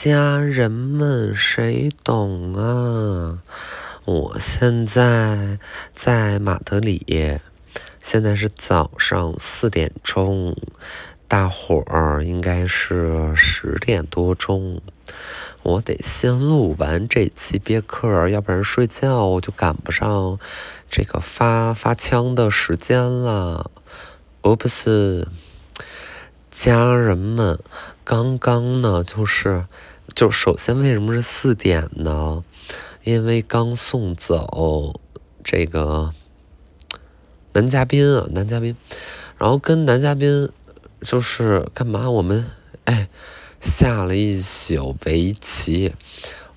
家人们，谁懂啊？我现在在马德里，现在是早上四点钟，大伙儿应该是十点多钟。我得先录完这期别克，要不然睡觉我就赶不上这个发发枪的时间了。哦，不是，家人们。刚刚呢，就是，就首先为什么是四点呢？因为刚送走这个男嘉宾啊，男嘉宾，然后跟男嘉宾就是干嘛？我们哎下了一宿围棋，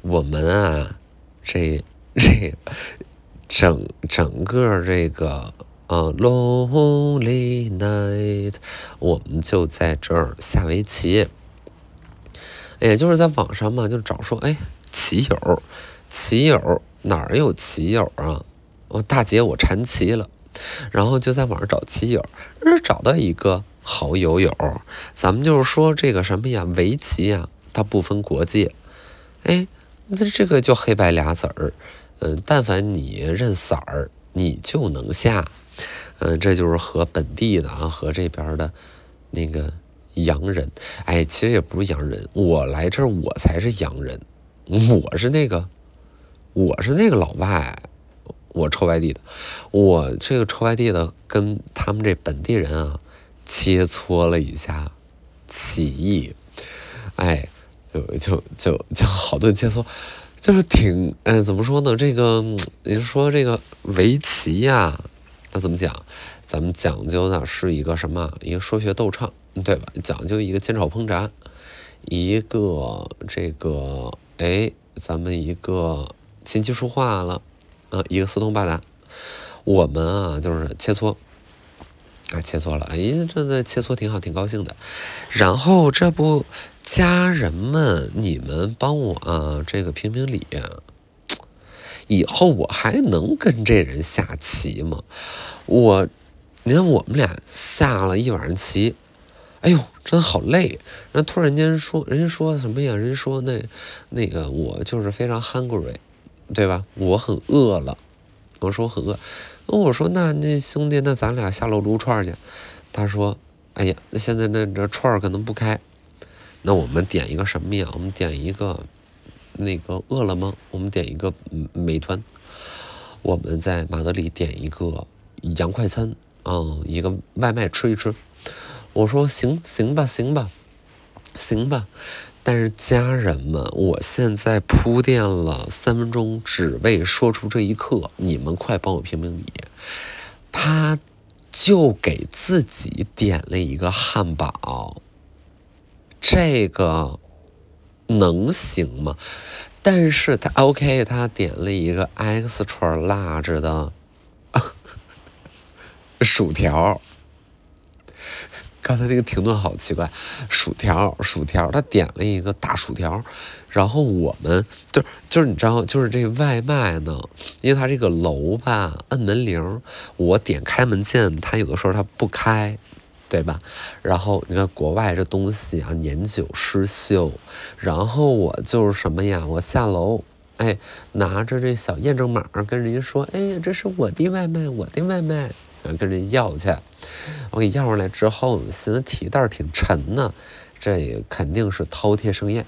我们啊这这整整个这个。啊，Lonely night，我们就在这儿下围棋。也就是在网上嘛，就找说，哎，棋友，棋友哪儿有棋友啊？哦，大姐，我馋棋了。然后就在网上找棋友，找到一个好友友。咱们就是说这个什么呀，围棋呀，它不分国界。哎，那这个就黑白俩子儿。嗯，但凡你认色儿，你就能下。嗯，这就是和本地的啊，和这边的，那个洋人，哎，其实也不是洋人，我来这儿我才是洋人，我是那个，我是那个老外，我臭外地的，我这个臭外地的跟他们这本地人啊切磋了一下棋艺，哎，就就就就好顿切磋，就是挺，哎，怎么说呢？这个你说这个围棋呀。那怎么讲？咱们讲究的是一个什么？一个说学逗唱，对吧？讲究一个煎炒烹炸，一个这个哎，咱们一个琴棋书画了啊，一个四通八达。我们啊，就是切磋啊，切磋了。哎，这个切磋挺好，挺高兴的。然后这不，家人们，你们帮我啊，这个评评理。以后我还能跟这人下棋吗？我，你看我们俩下了一晚上棋，哎呦，真好累。然后突然间说，人家说什么呀？人家说那那个我就是非常 hungry，对吧？我很饿了。我说我很饿。那我说那那兄弟，那咱俩下楼撸串去。他说，哎呀，那现在那这串可能不开。那我们点一个什么呀？我们点一个。那个饿了么，我们点一个美团。我们在马德里点一个洋快餐，嗯，一个外卖吃一吃。我说行行吧，行吧，行吧。但是家人们，我现在铺垫了三分钟，只为说出这一刻。你们快帮我评评理。他就给自己点了一个汉堡，这个。能行吗？但是他 OK，他点了一个 extra large 的 薯条。刚才那个停顿好奇怪，薯条，薯条，他点了一个大薯条。然后我们就就是你知道，就是这外卖呢，因为他这个楼吧，摁门铃，我点开门键，他有的时候他不开。对吧？然后你看国外这东西啊，年久失修。然后我就是什么呀？我下楼，哎，拿着这小验证码跟人家说：“哎呀，这是我的外卖，我的外卖。”然后跟人要去。我给要上来之后，寻思提袋挺沉呢，这肯定是饕餮盛宴。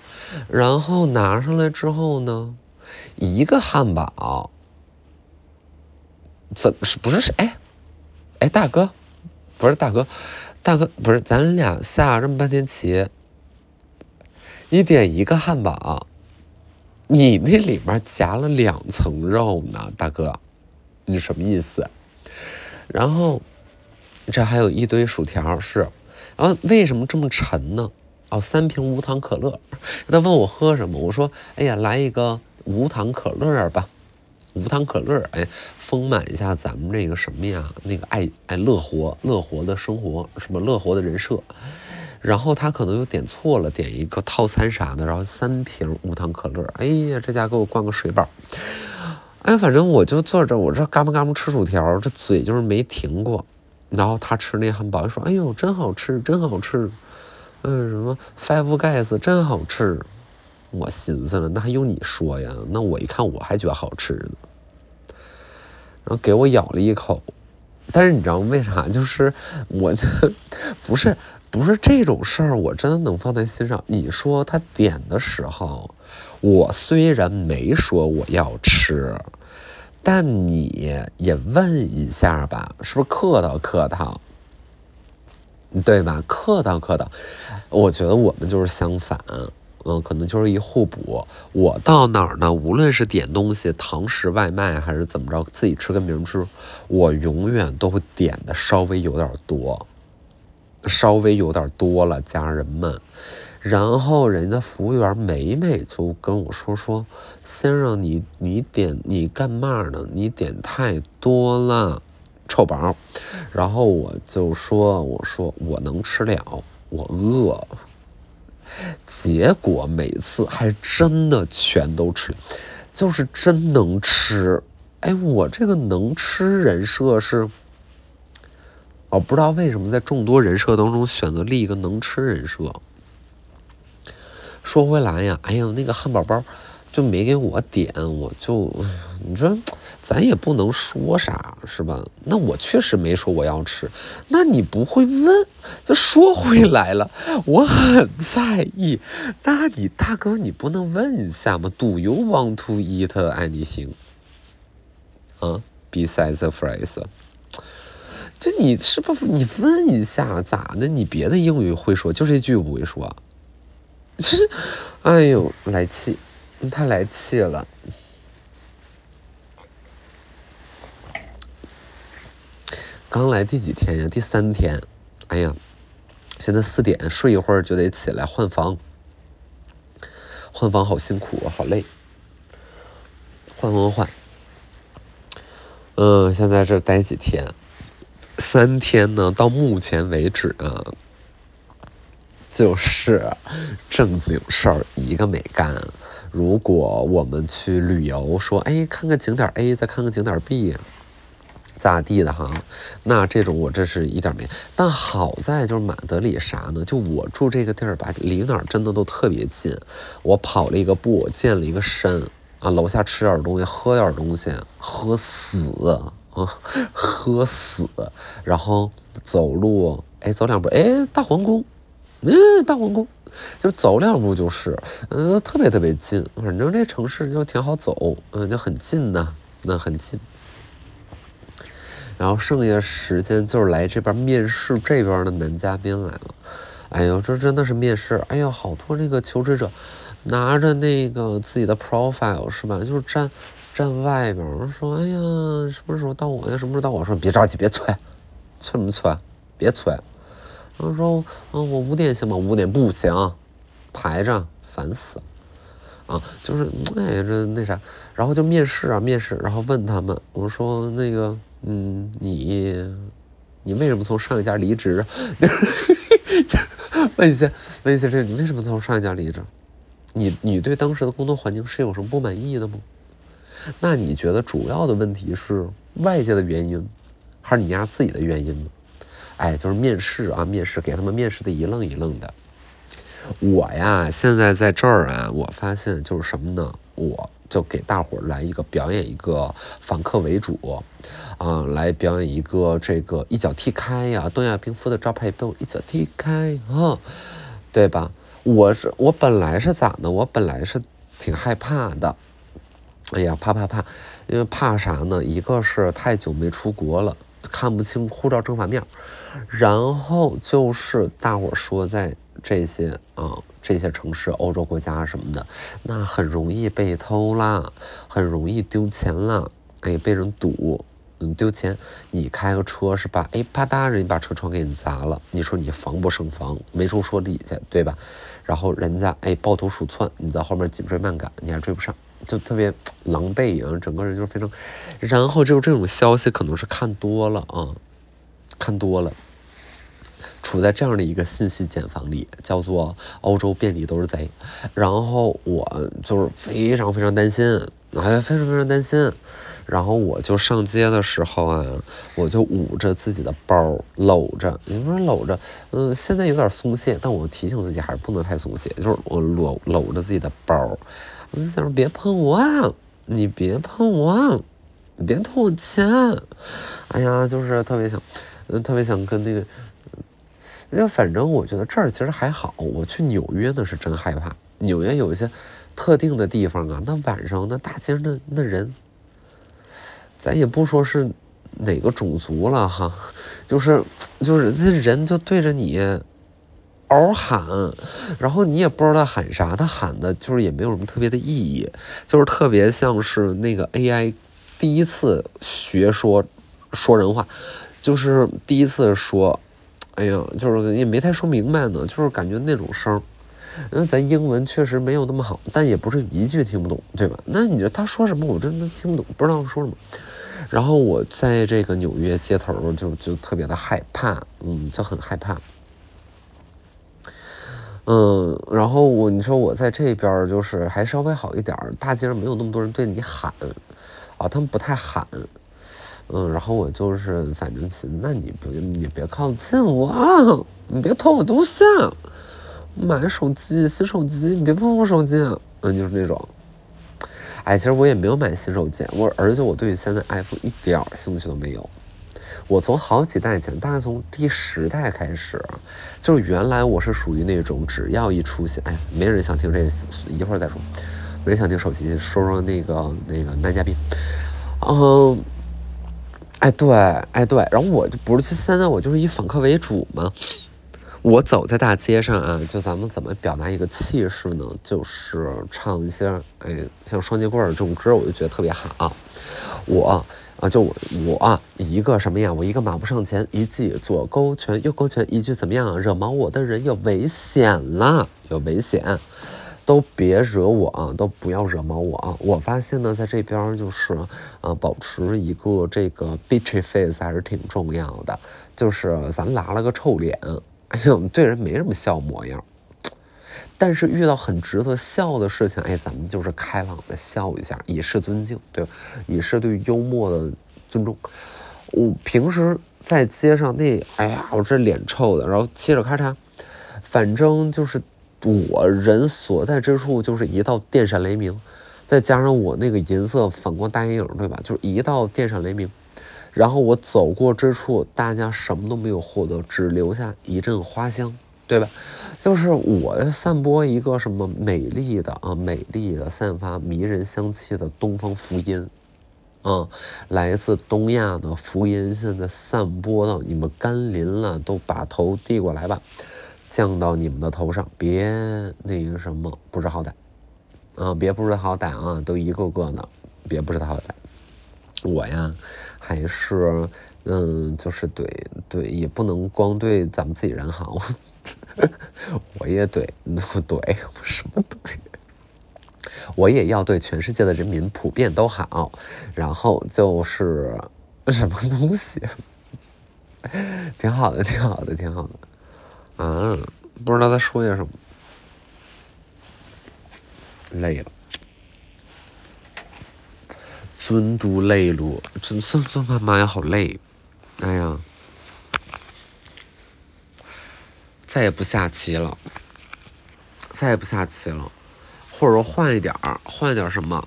然后拿上来之后呢，一个汉堡，怎么是不是是？哎，哎，大哥，不是大哥。大哥，不是咱俩下这么半天棋，你点一个汉堡，你那里面夹了两层肉呢，大哥，你什么意思？然后这还有一堆薯条是，然后为什么这么沉呢？哦，三瓶无糖可乐。他问我喝什么，我说，哎呀，来一个无糖可乐吧。无糖可乐，哎，丰满一下咱们这个什么呀？那个爱爱乐活乐活的生活，什么乐活的人设。然后他可能又点错了，点一个套餐啥的，然后三瓶无糖可乐。哎呀，这家给我灌个水饱。哎，反正我就坐这，我这嘎嘣嘎嘣吃薯条，这嘴就是没停过。然后他吃那汉堡，说：“哎呦，真好吃，真好吃。”嗯，什么 Five Guys 真好吃。我寻思了，那还用你说呀？那我一看我还觉得好吃呢，然后给我咬了一口，但是你知道为啥？就是我这不是不是这种事儿，我真的能放在心上。你说他点的时候，我虽然没说我要吃。但你也问一下吧，是不是客套客套，对吧？客套客套，我觉得我们就是相反，嗯，可能就是一互补。我到哪儿呢？无论是点东西，堂食外卖还是怎么着，自己吃跟别人吃，我永远都会点的稍微有点多，稍微有点多了，家人们。然后人家服务员美美就跟我说说，先生你你点你干嘛呢？你点太多了，臭宝。然后我就说我说我能吃了，我饿。结果每次还真的全都吃，就是真能吃。哎，我这个能吃人设是，我不知道为什么在众多人设当中选择立一个能吃人设。说回来呀，哎呀，那个汉堡包就没给我点，我就，你说，咱也不能说啥，是吧？那我确实没说我要吃，那你不会问？就说回来了，我很在意。那你大哥，你不能问一下吗？Do you want to eat anything？啊，besides the fries？就你是不是你问一下咋的？你别的英语会说，就这句不会说。其实，哎呦，来气，太来气了。刚来第几天呀？第三天。哎呀，现在四点，睡一会儿就得起来换房。换房好辛苦啊，好累。换换换。嗯，现在这待几天？三天呢？到目前为止啊。就是正经事儿一个没干。如果我们去旅游，说哎看个景点 A，再看个景点 B，咋地的哈？那这种我这是一点没。但好在就是马德里啥呢？就我住这个地儿吧，离哪儿真的都特别近。我跑了一个步，见了一个山啊，楼下吃点东西，喝点东西，喝死啊，喝死。然后走路，哎，走两步，哎，大皇宫。嗯，大皇宫，就走两步就是，嗯，特别特别近，反正这城市就挺好走，嗯，就很近呐，那很近。然后剩下时间就是来这边面试这边的男嘉宾来了，哎呦，这真的是面试，哎呦，好多那个求职者拿着那个自己的 profile 是吧，就是站站外边说，哎呀，什么时候到我呀？什么时候到我？说别着急，别催，催什么催？别催。然后说，嗯，我五点行吗？五点不行，排着，烦死了。啊，就是，哎，这那啥，然后就面试啊，面试，然后问他们，我说那个，嗯，你，你为什么从上一家离职？就是问一下，问一下，这你为什么从上一家离职？你，你对当时的工作环境是有什么不满意的吗？那你觉得主要的问题是外界的原因，还是你家自己的原因呢？哎，就是面试啊，面试给他们面试的一愣一愣的。我呀，现在在这儿啊，我发现就是什么呢？我就给大伙儿来一个表演一个反客为主，啊，来表演一个这个一脚踢开呀，东亚病夫的招牌被我一脚踢开啊，对吧？我是我本来是咋呢？我本来是挺害怕的。哎呀，怕怕怕，因为怕啥呢？一个是太久没出国了。看不清护照正反面，然后就是大伙说在这些啊这些城市、欧洲国家什么的，那很容易被偷啦，很容易丢钱啦，哎，被人堵，你，丢钱。你开个车是吧？哎，啪嗒，人家把车窗给你砸了，你说你防不胜防，没处说理去，对吧？然后人家哎抱头鼠窜，你在后面紧追慢赶，你还追不上。就特别狼狈啊，整个人就是非常，然后就这种消息可能是看多了啊，看多了，处在这样的一个信息茧房里，叫做欧洲遍地都是贼，然后我就是非常非常担心，哎，非常非常担心，然后我就上街的时候啊，我就捂着自己的包，搂着，也不是搂着，嗯，现在有点松懈，但我提醒自己还是不能太松懈，就是我搂搂着自己的包，我就想说别碰我，你别碰我，你别偷我钱，哎呀，就是特别想，嗯，特别想跟那个，就反正我觉得这儿其实还好，我去纽约那是真害怕，纽约有一些特定的地方啊，那晚上那大街上那那人。咱也不说是哪个种族了哈，就是就是那人就对着你嗷喊，然后你也不知道他喊啥，他喊的就是也没有什么特别的意义，就是特别像是那个 AI 第一次学说说人话，就是第一次说，哎呀，就是也没太说明白呢，就是感觉那种声，因为咱英文确实没有那么好，但也不是一句听不懂，对吧？那你说他说什么，我真的听不懂，不知道说什么。然后我在这个纽约街头就就特别的害怕，嗯，就很害怕，嗯，然后我你说我在这边就是还稍微好一点，大街上没有那么多人对你喊，啊，他们不太喊，嗯，然后我就是反正是，那你不你别靠近我，你别偷我东西，买手机新手机，你别碰我手机，嗯，就是那种。哎，其实我也没有买新手机，我而且我对于现在 iPhone 一点儿兴趣都没有。我从好几代前，大概从第十代开始，就是原来我是属于那种只要一出现，哎，没人想听这个，一会儿再说。没人想听手机，说说那个那个男嘉宾。嗯，哎对，哎对，然后我就不是现在我就是以访客为主嘛。我走在大街上啊，就咱们怎么表达一个气势呢？就是唱一些，哎，像双截棍这种歌，我就觉得特别好。我啊，就我我一个什么呀？我一个马步上前，一记左勾拳，右勾拳，一句怎么样啊？惹毛我的人有危险了，有危险，都别惹我啊，都不要惹毛我啊！我发现呢，在这边就是啊，保持一个这个 bitchy face 还是挺重要的，就是咱拉了个臭脸。哎呦，对人没什么笑模样，但是遇到很值得笑的事情，哎，咱们就是开朗的笑一下，以示尊敬，对吧？以示对幽默的尊重。我平时在街上那，哎呀，我这脸臭的，然后嘁哩咔嚓，反正就是我人所在之处就是一道电闪雷鸣，再加上我那个银色反光大眼影，对吧？就是一道电闪雷鸣。然后我走过之处，大家什么都没有获得，只留下一阵花香，对吧？就是我散播一个什么美丽的啊，美丽的散发迷人香气的东方福音，啊，来自东亚的福音，现在散播到你们甘霖了，都把头递过来吧，降到你们的头上，别那个什么不知好歹，啊，别不知好歹啊，都一个个的，别不知好歹。我呀，还是嗯，就是对对，也不能光对咱们自己人好，我也对对什么对，我也要对全世界的人民普遍都好。然后就是什么东西，挺好的，挺好的，挺好的。嗯，不知道在说些什么，累了。尊都累了，真真真他妈呀，好累！哎呀，再也不下棋了，再也不下棋了，或者说换一点儿，换点儿什么？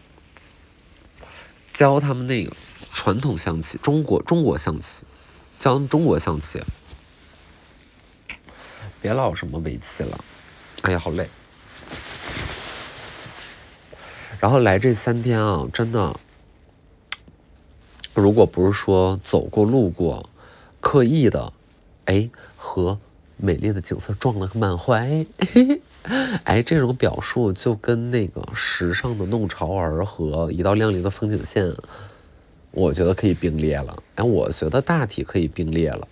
教他们那个传统象棋，中国中国象棋，教他们中国象棋，别老什么围棋了。哎呀，好累！然后来这三天啊，真的。如果不是说走过路过，刻意的，哎，和美丽的景色撞了个满怀，哎，这种表述就跟那个时尚的弄潮儿和一道亮丽的风景线，我觉得可以并列了。哎，我觉得大体可以并列了。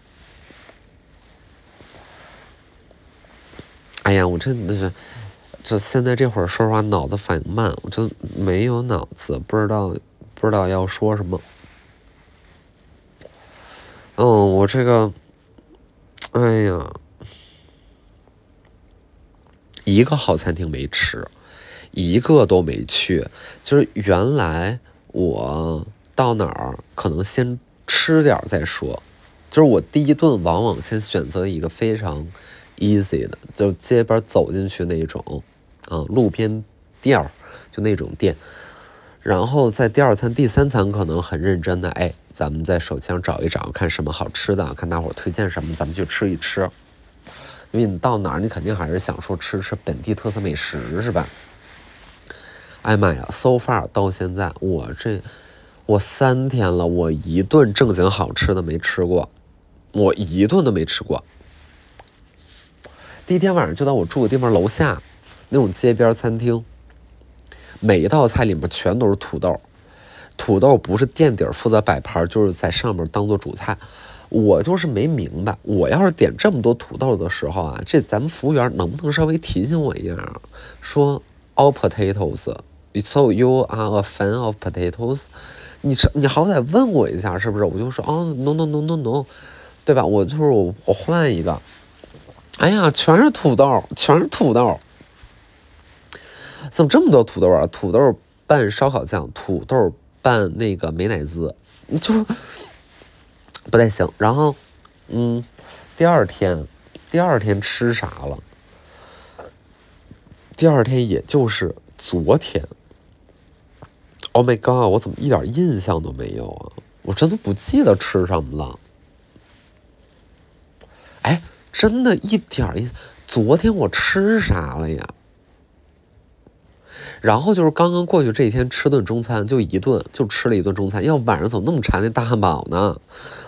哎呀，我真的是，这现在这会儿说实话，脑子反应慢，我就没有脑子，不知道不知道要说什么。嗯，我这个，哎呀，一个好餐厅没吃，一个都没去。就是原来我到哪儿可能先吃点儿再说，就是我第一顿往往先选择一个非常 easy 的，就街边走进去那种，啊，路边店儿就那种店，然后在第二餐、第三餐可能很认真的，哎，咱们在手机上找一找，看什么好吃的，看大伙儿推荐什么，咱们去吃一吃。因为你到哪儿，你肯定还是想说吃吃本地特色美食，是吧？哎妈呀，so far 到现在，我这我三天了，我一顿正经好吃的没吃过，我一顿都没吃过。第一天晚上就在我住的地方楼下那种街边餐厅，每一道菜里面全都是土豆，土豆不是垫底负责摆盘，就是在上面当做主菜。我就是没明白，我要是点这么多土豆的时候啊，这咱们服务员能不能稍微提醒我一下，说 all potatoes。So you are a fan of potatoes？你你好歹问我一下是不是？我就说哦，no no no no no，对吧？我就是我我换一个。哎呀，全是土豆，全是土豆，怎么这么多土豆啊？土豆拌烧烤酱，土豆拌那个美乃滋，就不太行。然后，嗯，第二天，第二天吃啥了？第二天也就是昨天。Oh my god！我怎么一点印象都没有啊？我真的不记得吃什么了。哎，真的一点印象。昨天我吃啥了呀？然后就是刚刚过去这一天吃顿中餐，就一顿，就吃了一顿中餐。要晚上怎么那么馋那大汉堡呢？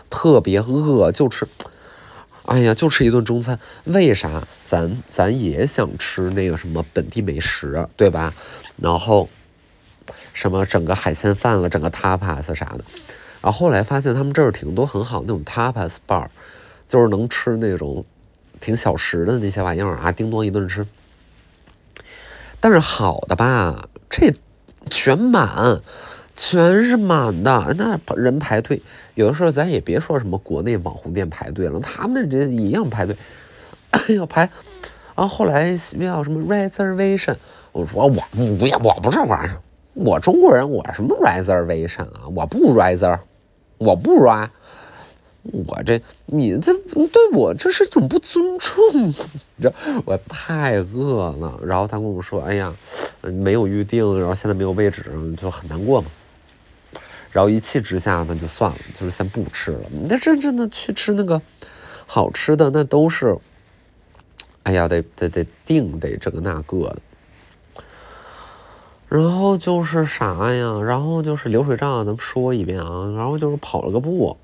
特别饿，就吃。哎呀，就吃一顿中餐。为啥？咱咱也想吃那个什么本地美食，对吧？然后。什么整个海鲜饭了，整个 tapas 啥的，然后后来发现他们这儿挺多很好那种 tapas bar，就是能吃那种挺小食的那些玩意儿啊，叮咚一顿吃。但是好的吧，这全满，全是满的，那人排队，有的时候咱也别说什么国内网红店排队了，他们那人一样排队，要排。然后后来要什么 reservation，我说我不要，我不是玩意儿。我中国人，我什么 reservation 啊？我不 reser，我不 r 我这你这对我这是一种不尊重，你知道？我太饿了，然后他跟我说：“哎呀，没有预定，然后现在没有位置，就很难过嘛。”然后一气之下，那就算了，就是先不吃了。那真正的去吃那个好吃的，那都是，哎呀，得得得定，得这个那个的。然后就是啥呀？然后就是流水账，咱们说一遍啊。然后就是跑了个步，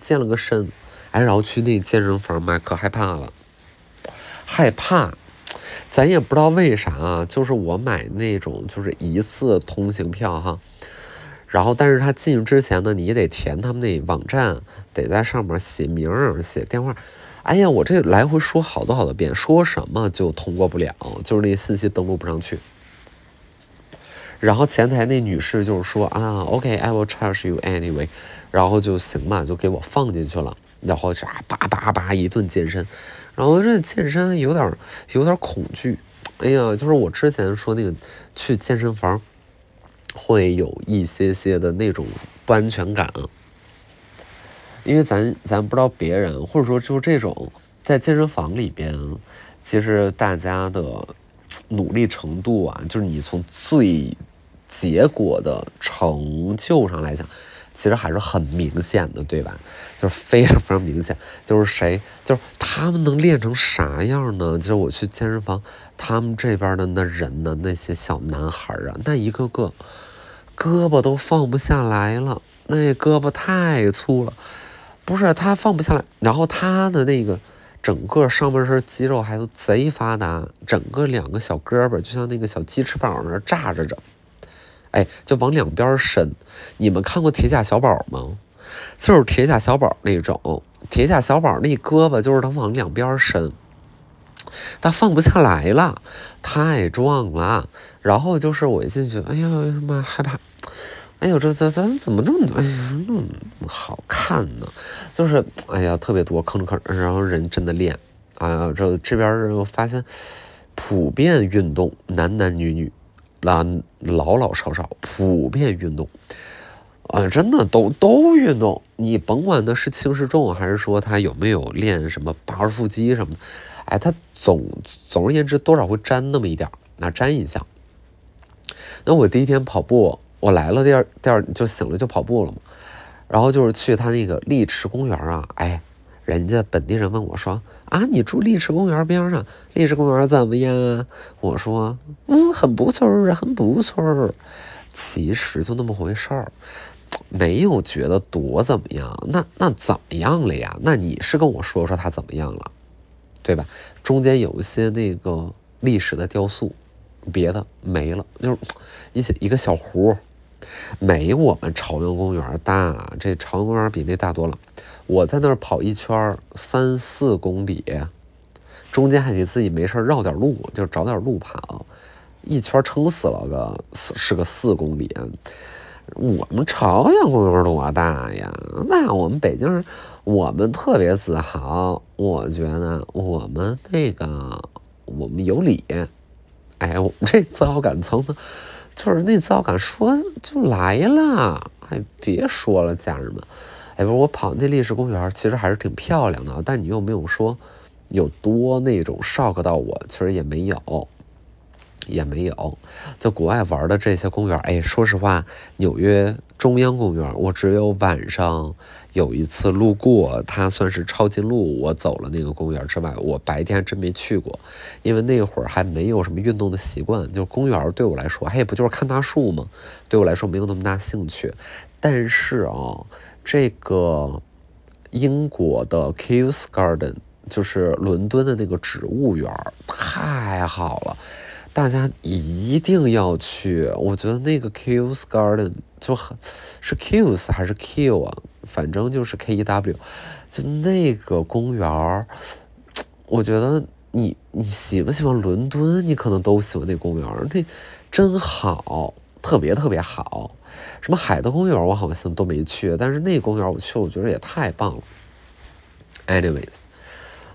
健了个身，哎，然后去那健身房嘛，可害怕了，害怕。咱也不知道为啥啊，就是我买那种就是一次通行票哈。然后，但是他进去之前呢，你也得填他们那网站，得在上面写名儿、写电话。哎呀，我这来回说好多好多遍，说什么就通过不了，就是那信息登录不上去。然后前台那女士就是说啊，OK，I will charge you anyway，然后就行嘛，就给我放进去了。然后啥叭叭叭一顿健身，然后这健身有点有点恐惧。哎呀，就是我之前说那个去健身房会有一些些的那种不安全感，因为咱咱不知道别人，或者说就这种在健身房里边，其实大家的努力程度啊，就是你从最结果的成就上来讲，其实还是很明显的，对吧？就是非常非常明显。就是谁，就是他们能练成啥样呢？就是我去健身房，他们这边的那人呢，那些小男孩啊，那一个个胳膊都放不下来了，那胳膊太粗了，不是他放不下来。然后他的那个整个上半身肌肉还都贼发达，整个两个小胳膊就像那个小鸡翅膀那炸着着。哎，就往两边伸。你们看过铁甲小宝吗？就是铁甲小宝那种。铁甲小宝那胳膊就是他往两边伸，他放不下来了，太壮了。然后就是我一进去，哎呀妈，害怕！哎呦，这这这怎么这么哎呀那么好看呢？就是哎呀特别多吭哧吭哧，然后人真的练。哎呀，这这边我发现普遍运动，男男女女。那老老少少普遍运动，啊，真的都都运动，你甭管他是轻是重，还是说他有没有练什么八块腹肌什么的，哎，他总总而言之多少会沾那么一点，那沾一下。那我第一天跑步，我来了第二第二就醒了就跑步了嘛，然后就是去他那个丽池公园啊，哎。人家本地人问我说：“啊，你住丽池公园边上，丽池公园怎么样啊？”我说：“嗯，很不错儿，很不错儿。”其实就那么回事儿，没有觉得多怎么样。那那怎么样了呀？那你是跟我说说它怎么样了，对吧？中间有一些那个历史的雕塑，别的没了，就是一些一个小湖，没我们朝阳公园大。这朝阳公园比那大多了。我在那儿跑一圈三四公里，中间还给自己没事绕点路，就找点路跑，一圈撑死了个是个四公里。我们朝阳公园多大呀？那我们北京人，我们特别自豪。我觉得我们那个我们有理，哎，我们 这自豪感层层，就是那自豪感说就来了。哎，别说了，家人们。哎，不我跑那历史公园，其实还是挺漂亮的，但你又没有说有多那种 shock 到我，其实也没有，也没有。就国外玩的这些公园，哎，说实话，纽约中央公园，我只有晚上有一次路过，它算是抄近路，我走了那个公园之外，我白天真没去过，因为那会儿还没有什么运动的习惯，就公园对我来说，哎，不就是看大树吗？对我来说没有那么大兴趣。但是啊。这个英国的 Kews Garden 就是伦敦的那个植物园，太好了，大家一定要去。我觉得那个 Kews Garden 就很是 Kews 还是 Q 啊，反正就是 K E W，就那个公园，我觉得你你喜不喜欢伦敦，你可能都喜欢那公园，那真好。特别特别好，什么海德公园我好像都没去，但是那公园我去了，我觉得也太棒了。Anyways，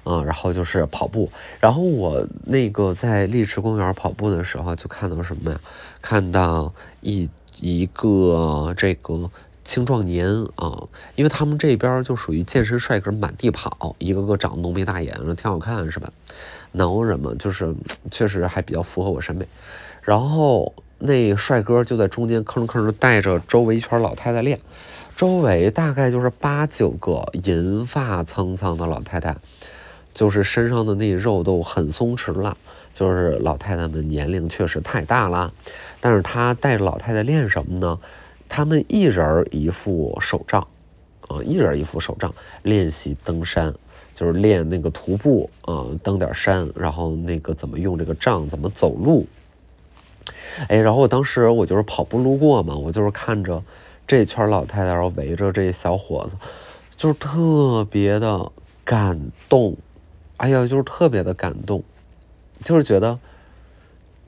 嗯，然后就是跑步，然后我那个在丽池公园跑步的时候，就看到什么呀？看到一一个这个青壮年啊，因为他们这边就属于健身帅哥满地跑，一个个长浓眉大眼的，挺好看是吧？男人嘛，就是确实还比较符合我审美，然后。那帅哥就在中间吭吭的带着周围一圈老太太练，周围大概就是八九个银发苍苍的老太太，就是身上的那肉都很松弛了，就是老太太们年龄确实太大了，但是他带着老太太练什么呢？他们一人一副手杖，啊，一人一副手杖练习登山，就是练那个徒步啊，登点山，然后那个怎么用这个杖，怎么走路。哎，然后我当时我就是跑步路过嘛，我就是看着这圈老太太，然后围着这小伙子，就是特别的感动。哎呀，就是特别的感动，就是觉得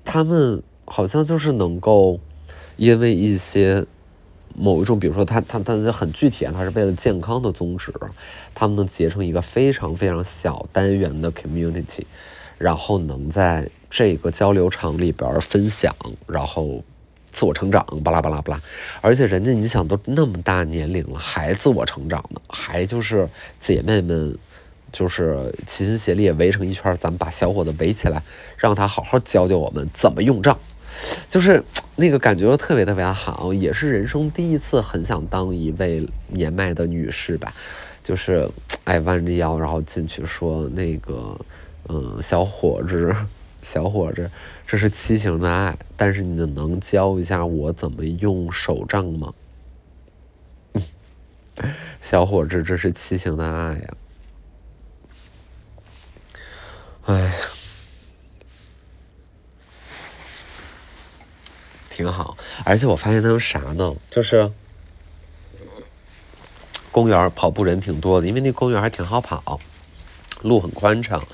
他们好像就是能够因为一些某一种，比如说他他他很具体啊，他是为了健康的宗旨，他们能结成一个非常非常小单元的 community。然后能在这个交流场里边分享，然后自我成长，巴拉巴拉巴拉。而且人家你想都那么大年龄了，还自我成长呢，还就是姐妹们，就是齐心协力围成一圈，咱们把小伙子围起来，让他好好教教我们怎么用杖，就是那个感觉特别特别好，也是人生第一次很想当一位年迈的女士吧，就是哎弯着腰然后进去说那个。嗯，小伙子，小伙子，这是七形的爱，但是你能教一下我怎么用手杖吗？小伙子，这是七形的爱呀！哎，挺好，而且我发现他们啥呢？就是公园跑步人挺多的，因为那公园还挺好跑，路很宽敞。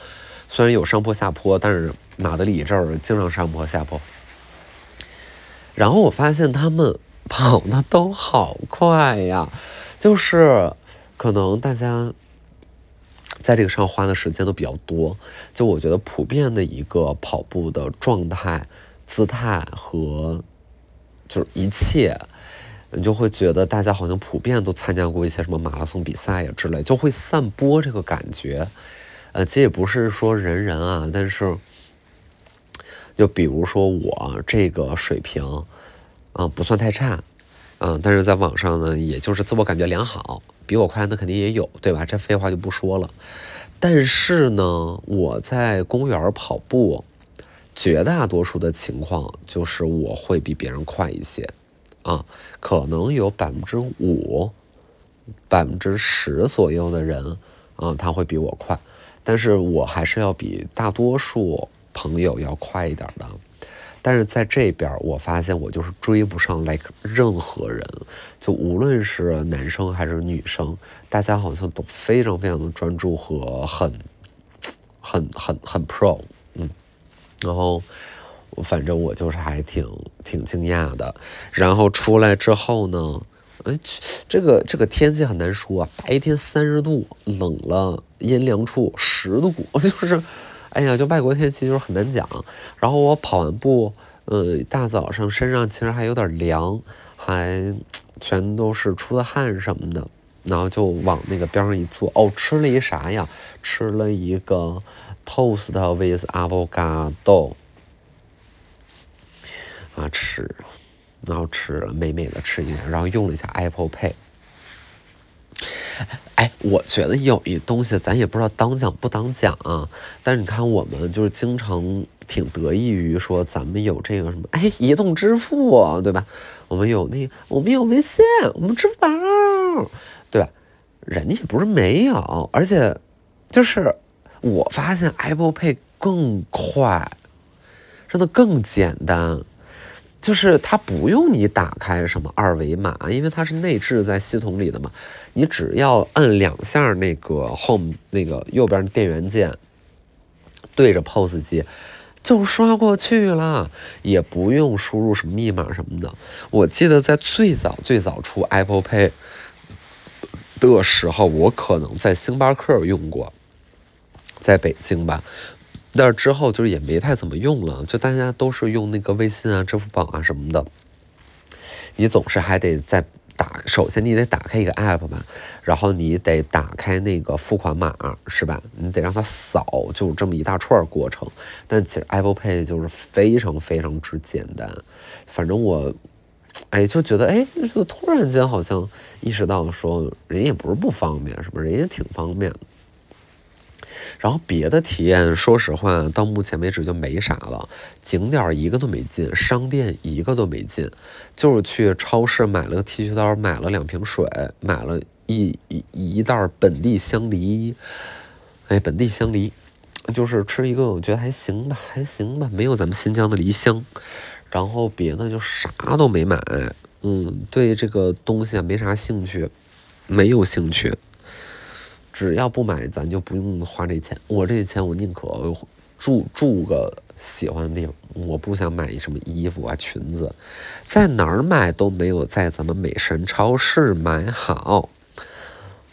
虽然有上坡下坡，但是马德里这儿经常上坡下坡。然后我发现他们跑的都好快呀，就是可能大家在这个上花的时间都比较多。就我觉得普遍的一个跑步的状态、姿态和就是一切，你就会觉得大家好像普遍都参加过一些什么马拉松比赛呀之类，就会散播这个感觉。呃，这也不是说人人啊，但是就比如说我这个水平，啊，不算太差，嗯，但是在网上呢，也就是自我感觉良好，比我快那肯定也有，对吧？这废话就不说了。但是呢，我在公园跑步，绝大多数的情况就是我会比别人快一些。啊，可能有百分之五、百分之十左右的人，啊，他会比我快，但是我还是要比大多数朋友要快一点的。但是在这边，我发现我就是追不上 like 任何人，就无论是男生还是女生，大家好像都非常非常的专注和很、很、很、很 pro，嗯，然后。反正我就是还挺挺惊讶的，然后出来之后呢，哎，这个这个天气很难说啊，白天三十度，冷了阴凉处十度，就是，哎呀，就外国天气就是很难讲。然后我跑完步，呃，大早上身上其实还有点凉，还全都是出的汗什么的，然后就往那个边上一坐，哦，吃了一啥呀？吃了一个 toast with avocado。啊吃，然后吃了美美的吃一下，然后用了一下 Apple Pay。哎，我觉得有一东西咱也不知道当讲不当讲啊。但是你看，我们就是经常挺得意于说咱们有这个什么，哎，移动支付，对吧？我们有那，我们有微信，我们支付宝，对吧？人家也不是没有，而且就是我发现 Apple Pay 更快，真的更简单。就是它不用你打开什么二维码，因为它是内置在系统里的嘛。你只要按两下那个 home 那个右边电源键，对着 POS 机就刷过去了，也不用输入什么密码什么的。我记得在最早最早出 Apple Pay 的时候，我可能在星巴克用过，在北京吧。但是之后就是也没太怎么用了，就大家都是用那个微信啊、支付宝啊什么的。你总是还得再打，首先你得打开一个 app 吧，然后你得打开那个付款码，是吧？你得让它扫，就这么一大串过程。但其实 Apple Pay 就是非常非常之简单。反正我，哎，就觉得哎，就突然间好像意识到说，人也不是不方便，是不是？人也挺方便的。然后别的体验，说实话，到目前为止就没啥了。景点一个都没进，商店一个都没进，就是去超市买了个剃须刀，买了两瓶水，买了一一一袋本地香梨。哎，本地香梨，就是吃一个，我觉得还行吧，还行吧，没有咱们新疆的梨香。然后别的就啥都没买，嗯，对这个东西啊没啥兴趣，没有兴趣。只要不买，咱就不用花这钱。我这钱，我宁可住住个喜欢的地方。我不想买什么衣服啊、裙子，在哪儿买都没有在咱们美神超市买好。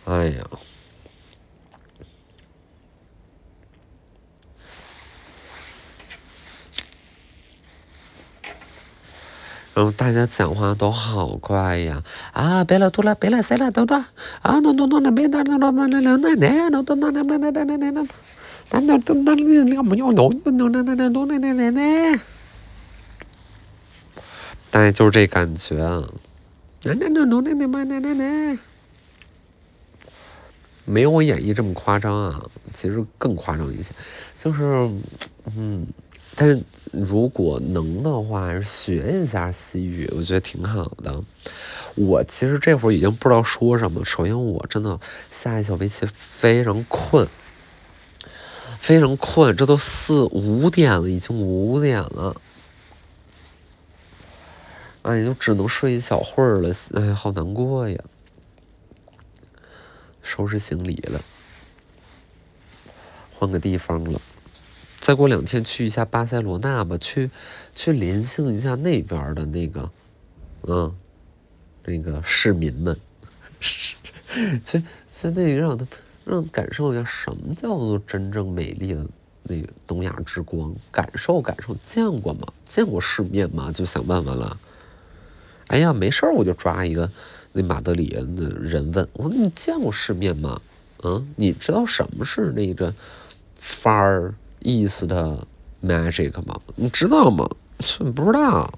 哎呀。然后大家讲话都好快呀，啊，别了，吐了，别了，塞了，等等，啊，咚咚咚的，别打了，那那那那那，咚咚咚的，别打了，那那那，那那咚那那那那不要咚咚咚那那那咚那那那那，大概就是这感觉，那那咚那那那那那那那。没有我演绎这么夸张啊，其实更夸张一些，就是，嗯。但是如果能的话，学一下西语，我觉得挺好的。我其实这会儿已经不知道说什么。首先，我真的下一小围棋非常困，非常困。这都四五点了，已经五点了，哎，就只能睡一小会儿了。哎，好难过呀！收拾行李了，换个地方了。再过两天去一下巴塞罗那吧，去去联系一下那边的那个，嗯，那个市民们，去去那让他让感受一下什么叫做真正美丽的那个东亚之光，感受感受，见过吗？见过世面吗？就想问问了。哎呀，没事儿，我就抓一个那马德里的人问我说：“你见过世面吗？啊、嗯，你知道什么是那个？”范儿，East magic 吗？你知道吗？不知道。